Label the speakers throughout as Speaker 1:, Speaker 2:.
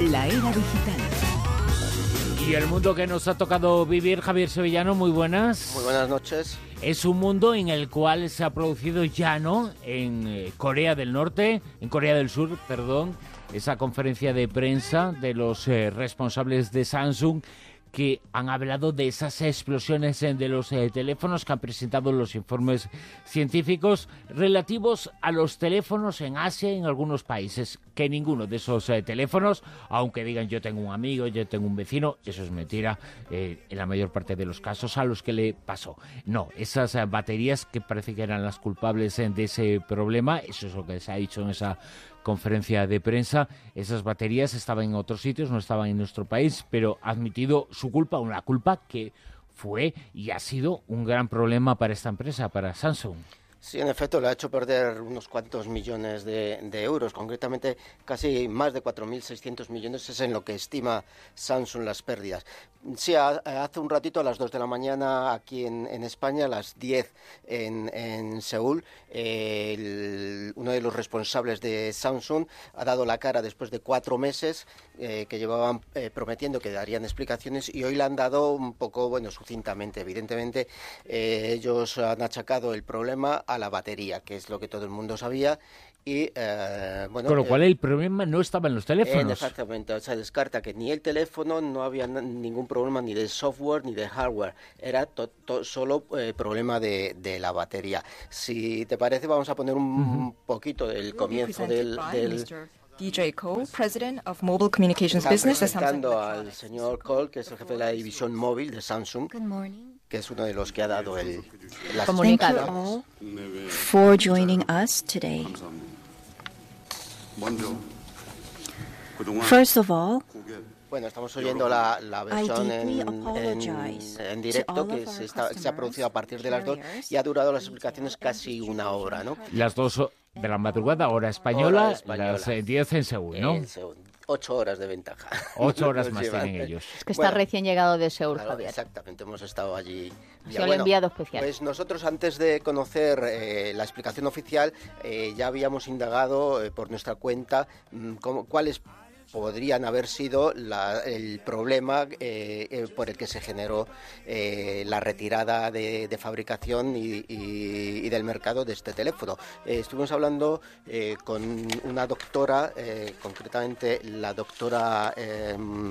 Speaker 1: La era digital.
Speaker 2: Y el mundo que nos ha tocado vivir, Javier Sevillano, muy buenas.
Speaker 3: Muy buenas noches.
Speaker 2: Es un mundo en el cual se ha producido ya, ¿no? En eh, Corea del Norte, en Corea del Sur, perdón, esa conferencia de prensa de los eh, responsables de Samsung que han hablado de esas explosiones de los eh, teléfonos que han presentado los informes científicos relativos a los teléfonos en Asia y en algunos países. Que ninguno de esos eh, teléfonos, aunque digan yo tengo un amigo, yo tengo un vecino, eso es mentira eh, en la mayor parte de los casos a los que le pasó. No, esas baterías que parece que eran las culpables de ese problema, eso es lo que se ha dicho en esa conferencia de prensa. Esas baterías estaban en otros sitios, no estaban en nuestro país, pero ha admitido su culpa, una culpa que fue y ha sido un gran problema para esta empresa, para Samsung.
Speaker 3: Sí, en efecto, le ha hecho perder unos cuantos millones de, euros, concretamente casi más de 4.600 millones es en lo que estima Samsung las pérdidas. Sí, hace un ratito, a las 2 de la mañana aquí en, España, a las 10 en, Seúl, uno de los responsables de Samsung ha dado la cara después de cuatro meses eh, que llevaban eh, prometiendo que darían explicaciones y hoy le han dado un poco, bueno, sucintamente. Evidentemente, eh, ellos han achacado el problema a la batería, que es lo que todo el mundo sabía. Y,
Speaker 2: eh, bueno, Con lo cual el problema no estaba en los teléfonos.
Speaker 3: exactamente, o sea, descarta que ni el teléfono, no había ningún problema ni de software ni de hardware, era solo eh, problema de, la batería. Si te parece, vamos a poner un, poquito del comienzo del...
Speaker 4: DJ Cole, President of Mobile Communications Business
Speaker 3: Presentando al señor Cole, que es el jefe de la división móvil de Samsung. Good morning que es uno de los que ha dado el
Speaker 4: comunicado.
Speaker 1: for joining us today. First of all,
Speaker 3: bueno, estamos oyendo la, la versión en, directo que se, se, ha producido a partir de las dos y ha durado las explicaciones casi una hora, ¿no?
Speaker 2: Las dos de la madrugada, hora española, española. las 10 en Seúl, ¿no? En Seúl
Speaker 3: ocho horas de ventaja.
Speaker 2: Ocho horas más tienen ellos.
Speaker 4: Es que está recién llegado de Seúl, Javier.
Speaker 3: Exactamente, hemos estado allí.
Speaker 4: Se lo enviado especial.
Speaker 3: Pues nosotros antes de conocer eh, la explicación oficial eh, ya habíamos indagado eh, por nuestra cuenta mm, cómo, cuáles podrían haber sido el problema eh, eh, por el que se generó eh, la retirada de, fabricación y, del mercado de este teléfono. estuvimos hablando con una doctora, concretamente la doctora,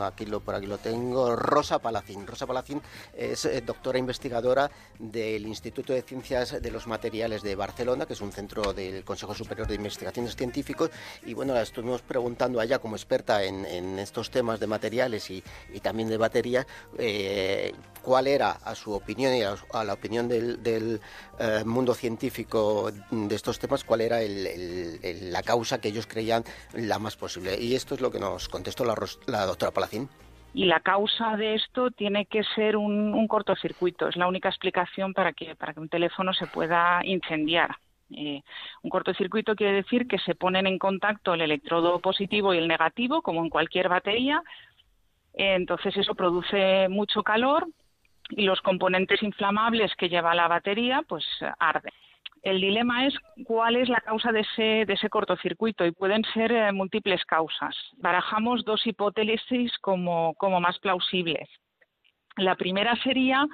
Speaker 3: aquí lo, por aquí lo tengo, Rosa Palacín. Rosa Palacín es doctora investigadora del Instituto de Ciencias de los Materiales de Barcelona, que es un centro del Consejo Superior de Investigaciones Científicas, y bueno, la estuvimos preguntando a ella como experta en, estos temas de materiales y, también de baterías, eh, cuál era, a su opinión y a, la opinión del, eh, mundo científico de estos temas, cuál era la causa que ellos creían la más posible. Y esto es lo que nos contestó la, doctora Palacín.
Speaker 5: Y la causa de esto tiene que ser un, cortocircuito. Es la única explicación para que, para que un teléfono se pueda incendiar. Eh, un cortocircuito quiere decir que se ponen en contacto el electrodo positivo y el negativo, como en cualquier batería. entonces eso produce mucho calor y los componentes inflamables que lleva la batería pues arden. El dilema es cuál es la causa de ese, de ese cortocircuito y pueden ser eh, múltiples causas. Barajamos dos hipótesis como, como más plausibles. La primera sería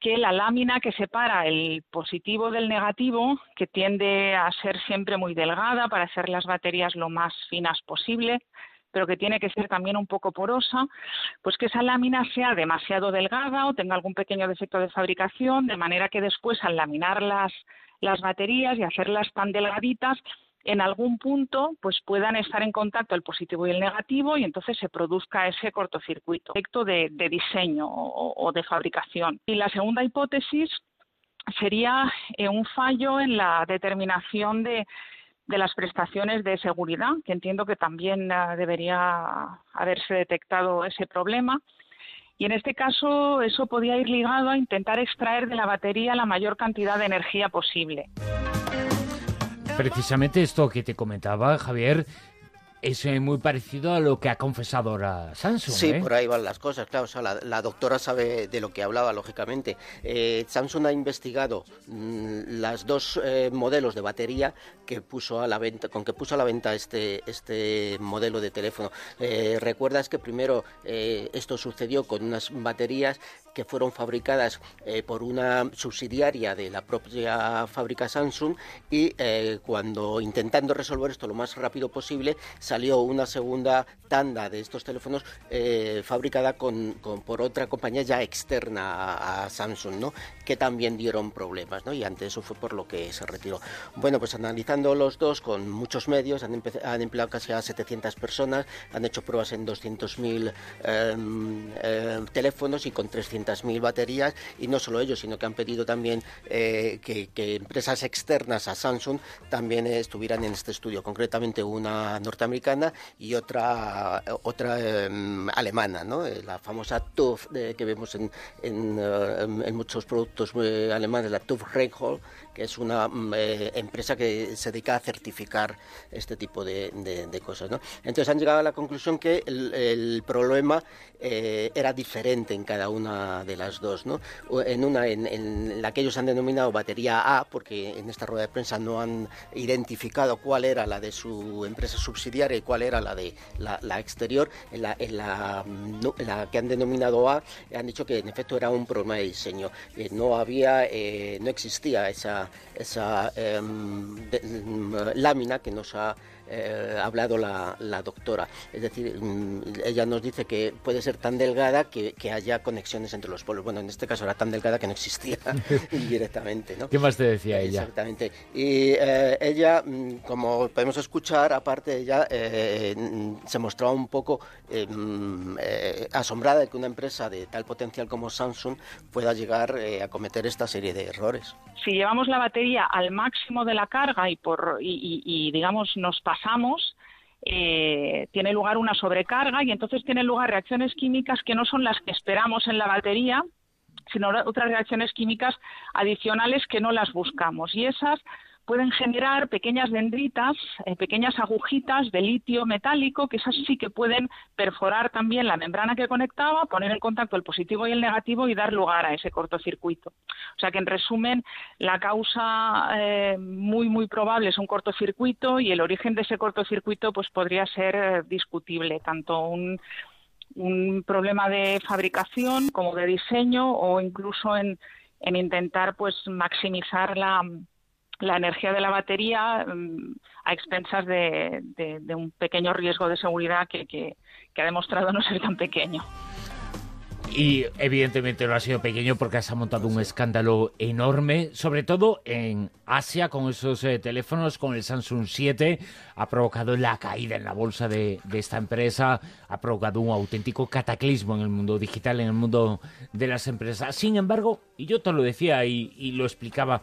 Speaker 5: que la lámina que separa el positivo del negativo, que tiende a ser siempre muy delgada para hacer las baterías lo más finas posible, pero que tiene que ser también un poco porosa, pues que esa lámina sea demasiado delgada o tenga algún pequeño defecto de fabricación, de manera que después al laminar las, las baterías y hacerlas tan delgaditas, en algún punto pues puedan estar en contacto el positivo y el negativo y entonces se produzca ese cortocircuito, efecto de, diseño o, de fabricación. Y la segunda hipótesis sería eh, un fallo en la determinación de, las prestaciones de seguridad, que entiendo que también eh, debería haberse detectado ese problema. Y en este caso eso podía ir ligado a intentar extraer de la batería la mayor cantidad de energía posible.
Speaker 2: Precisamente esto que te comentaba, Javier, es eh, muy parecido a lo que ha confesado ahora Samsung.
Speaker 3: Sí,
Speaker 2: ¿eh?
Speaker 3: por ahí van las cosas, claro. O sea, la, doctora sabe de lo que hablaba, lógicamente. Eh, Samsung ha investigado mm, las dos modelos de batería que puso a la venta, con que puso a la venta este, este modelo de teléfono. Recuerdas que primero esto sucedió con unas baterías que fueron fabricadas por una subsidiaria de la propia fábrica Samsung y cuando intentando resolver esto lo más rápido posible salió una segunda tanda de estos teléfonos eh, fabricada con, por otra compañía ya externa a, Samsung, ¿no? que también dieron problemas, ¿no? y ante eso fue por lo que se retiró. Bueno, pues analizando los dos con muchos medios, han, han empleado casi a 700 personas, han hecho pruebas en 200.000 em, em, teléfonos y con 300.000 baterías, y no solo ellos, sino que han pedido también eh, que, que empresas externas a Samsung también estuvieran en este estudio, concretamente una norteamericana y otra otra em, alemana, ¿no? Eh, la famosa TÜV que vemos en, en, eh, muchos productos eh, alemanes, la TÜV Rheinhold, que es una mm, empresa que se dedica a certificar este tipo de, cosas. ¿no? Entonces han llegado a la conclusión que el, problema era diferente en cada una de las dos. ¿no? En una, en, en, la que ellos han denominado batería A, porque en esta rueda de prensa no han identificado cuál era la de su empresa subsidiaria y cuál era la de la, exterior, en la, en la, que han denominado A, han dicho que en efecto era un problema de diseño. no había, eh, no existía esa, esa em, mm, lámina que nos ha eh, hablado la, doctora. Es decir, mm, ella nos dice que puede ser tan delgada que, haya conexiones entre los polos. Bueno, en este caso era tan delgada que no existía directamente. ¿no?
Speaker 2: ¿Qué más te decía ella?
Speaker 3: Exactamente. Y eh, ella, mm, como podemos escuchar, aparte ella eh, se mostraba un poco mm, asombrada de que una empresa de tal potencial como Samsung pueda llegar a cometer esta serie de errores.
Speaker 5: Si llevamos la batería al máximo de la carga y, por, y digamos, nos pasamos, eh, tiene lugar una sobrecarga y entonces tienen lugar reacciones químicas que no son las que esperamos en la batería, sino otras reacciones químicas adicionales que no las buscamos. Y esas pueden generar pequeñas dendritas, eh, pequeñas agujitas de litio metálico, que esas sí que pueden perforar también la membrana que conectaba, poner en contacto el positivo y el negativo y dar lugar a ese cortocircuito. O sea que, en resumen, la causa eh, muy, muy probable es un cortocircuito y el origen de ese cortocircuito pues podría ser eh, discutible, tanto un, un problema de fabricación como de diseño o incluso en, en intentar pues maximizar la la energía de la batería mm, a expensas de, un pequeño riesgo de seguridad que, ha demostrado no ser tan pequeño.
Speaker 2: Y evidentemente no ha sido pequeño porque se ha montado un escándalo enorme, sobre todo en Asia con esos eh, teléfonos, con el Samsung 7. Ha provocado la caída en la bolsa de, esta empresa, ha provocado un auténtico cataclismo en el mundo digital, en el mundo de las empresas. Sin embargo, y yo te lo decía y lo explicaba,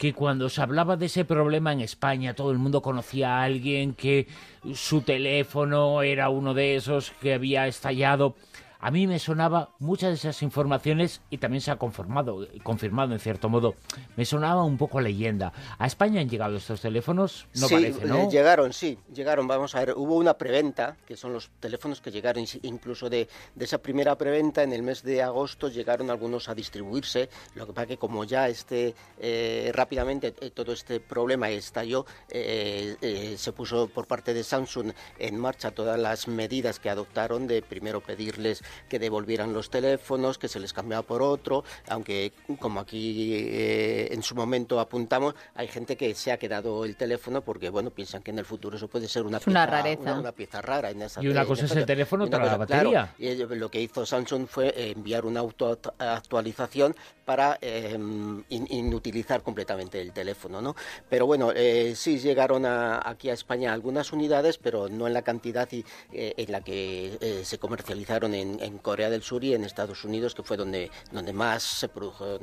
Speaker 2: que cuando se hablaba de ese problema en España todo el mundo conocía a alguien que su teléfono era uno de esos que había estallado a mí me sonaba muchas de esas informaciones y también se ha conformado, confirmado en cierto modo, me sonaba un poco leyenda. ¿A España han llegado estos teléfonos? No
Speaker 3: sí,
Speaker 2: parece, ¿no?
Speaker 3: Eh, llegaron, sí, llegaron. Vamos a ver, hubo una preventa, que son los teléfonos que llegaron, incluso de, esa primera preventa, en el mes de agosto llegaron algunos a distribuirse. Lo que pasa que como ya este, eh, rápidamente eh, todo este problema estalló, se puso por parte de Samsung en marcha todas las medidas que adoptaron de primero pedirles que devolvieran los teléfonos, que se les cambiaba por otro, aunque como aquí eh, en su momento apuntamos, hay gente que se ha quedado el teléfono porque bueno piensan que en el futuro eso puede ser una, pieza,
Speaker 4: rareza.
Speaker 3: Una, pieza rara. En esa
Speaker 2: y una cosa es el teléfono, otra la batería.
Speaker 3: y lo que hizo Samsung fue enviar una autoactualización para em, inutilizar completamente el teléfono, ¿no? Pero bueno, eh, sí llegaron aquí a España algunas unidades, pero no en la cantidad y, eh, en la que se comercializaron en, en, Corea del Sur y en Estados Unidos, que fue donde, donde más se produjo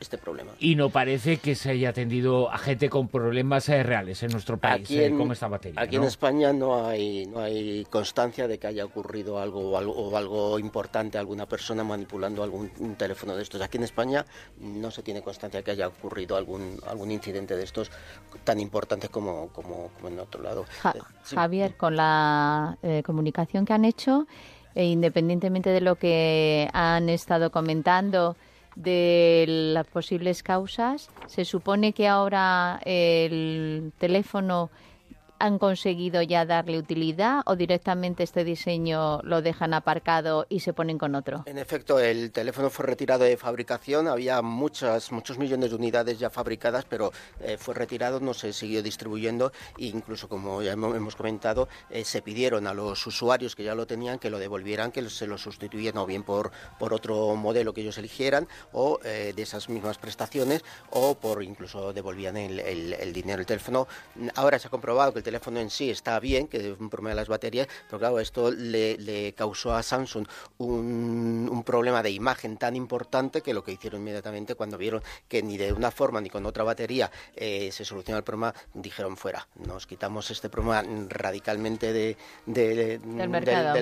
Speaker 3: este problema.
Speaker 2: Y no parece que se haya atendido a gente con problemas eh, reales en nuestro país con esta batería.
Speaker 3: Aquí en España no hay, no hay constancia de que haya ocurrido algo, algo, o algo importante, alguna persona manipulando algún teléfono de estos. Aquí en España no se tiene constancia de que haya ocurrido algún, algún incidente de estos tan importantes como, como, en otro lado.
Speaker 6: Eh, Javier, con la eh, comunicación que han hecho, e independientemente de lo que han estado comentando de las posibles causas, se supone que ahora el teléfono han conseguido ya darle utilidad o directamente este diseño lo dejan aparcado y se ponen con otro?
Speaker 3: En efecto, el teléfono fue retirado de fabricación, había muchas, muchos millones de unidades ya fabricadas, pero eh, fue retirado, no se siguió distribuyendo e incluso, como ya hemos comentado, eh, se pidieron a los usuarios que ya lo tenían que lo devolvieran, que se lo sustituyeran o bien por, por otro modelo que ellos eligieran o eh, de esas mismas prestaciones o por incluso devolvían el, el dinero. El teléfono ahora se ha comprobado que el teléfono en sí está bien, que es un problema de las baterías, pero claro, esto le, causó a Samsung un, problema de imagen tan importante que lo que hicieron inmediatamente cuando vieron que ni de una forma ni con otra batería eh, se soluciona el problema, dijeron fuera, nos quitamos este problema radicalmente de,
Speaker 6: del,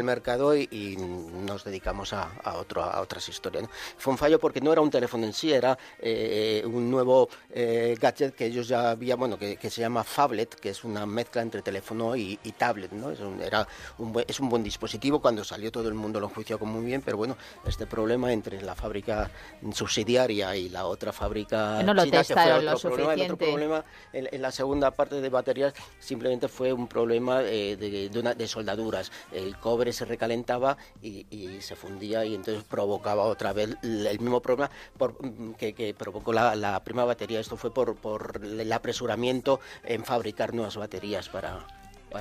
Speaker 6: mercado.
Speaker 3: y, nos dedicamos a, otro, a otras historias. Fue un fallo porque no era un teléfono en sí, era eh, un nuevo eh, gadget que ellos ya habían, bueno, que, que se llama Fablet, que es una mezcla entre teléfono y, tablet, ¿no? Es un, era un buen, es un buen dispositivo, cuando salió todo el mundo lo enjuició como muy bien, pero bueno, este problema entre la fábrica subsidiaria y la otra fábrica
Speaker 6: no lo
Speaker 3: china,
Speaker 6: que fue
Speaker 3: otro
Speaker 6: problema,
Speaker 3: el otro problema en, la segunda parte de baterías simplemente fue un problema eh, de, de, soldaduras. El cobre se recalentaba y, se fundía y entonces provocaba otra vez el mismo problema por, que, provocó la, la primera batería. Esto fue por, por el apresuramiento en fabricar nuevas baterías para,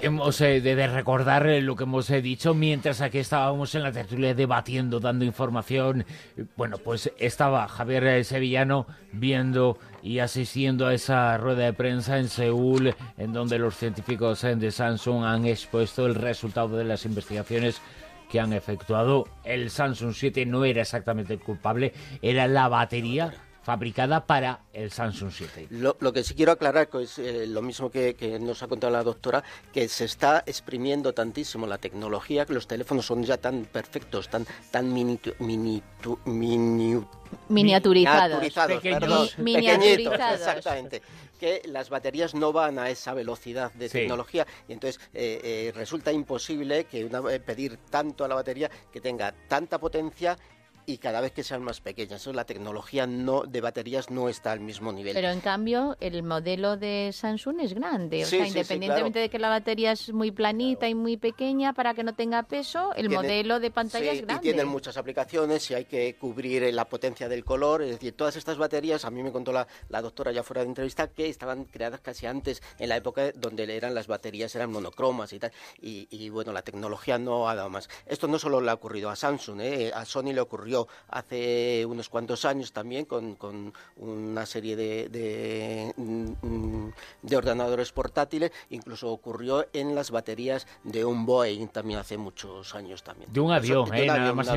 Speaker 2: Hemos eh, de, recordar eh, lo que hemos eh, dicho mientras aquí estábamos en la tertulia debatiendo, dando información. Bueno, pues estaba Javier Sevillano viendo y asistiendo a esa rueda de prensa en Seúl, en donde los científicos de Samsung han expuesto el resultado de las investigaciones que han efectuado. El Samsung 7 no era exactamente el culpable, era la batería fabricada para el Samsung 7.
Speaker 3: Lo, que sí quiero aclarar es eh, lo mismo que, nos ha contado la doctora, que se está exprimiendo tantísimo la tecnología que los teléfonos son ya tan perfectos, tan, tan miniaturizados,
Speaker 6: miniaturizados,
Speaker 3: exactamente que las baterías no van a esa velocidad de tecnología y entonces eh, eh, resulta imposible que una, pedir tanto a la batería que tenga tanta potencia y cada vez que sean más pequeñas. la tecnología no de baterías no está al mismo nivel.
Speaker 6: Pero en cambio el modelo de Samsung es grande, o sea, independientemente de que la batería es muy planita y muy pequeña para que no tenga peso, el modelo de pantalla es grande.
Speaker 3: Y tienen muchas aplicaciones y hay que cubrir la potencia del color, es decir, todas estas baterías, a mí me contó la, la doctora ya fuera de entrevista que estaban creadas casi antes en la época donde eran las baterías eran monocromas y tal y, bueno, la tecnología no ha dado más. Esto no solo le ha ocurrido a Samsung, ¿eh? a Sony le ocurrió hace unos cuantos años también con, una serie de, mm, de, ordenadores portátiles, incluso ocurrió en las baterías de un Boeing también hace muchos años también.
Speaker 2: De un avión, eh, nada más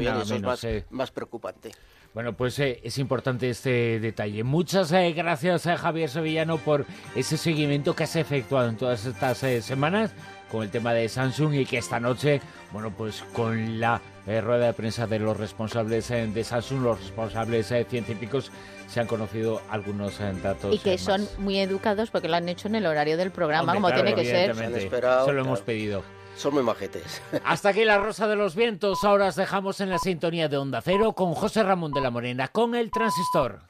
Speaker 3: más, más preocupante.
Speaker 2: Bueno, pues eh, es importante este detalle. Muchas eh, gracias a Javier Sevillano por ese seguimiento que has efectuado en todas estas semanas con el tema de Samsung y que esta noche, bueno, pues con la eh, rueda de prensa de los responsables eh, de Samsung, los responsables eh, científicos, se han conocido algunos datos.
Speaker 6: Y que son muy educados porque lo han hecho en el horario del programa, como tiene que ser.
Speaker 2: Se lo hemos pedido.
Speaker 3: Son muy majetes.
Speaker 2: Hasta aquí la Rosa de los Vientos. Ahora os dejamos en la sintonía de Onda Cero con José Ramón de la Morena, con el transistor.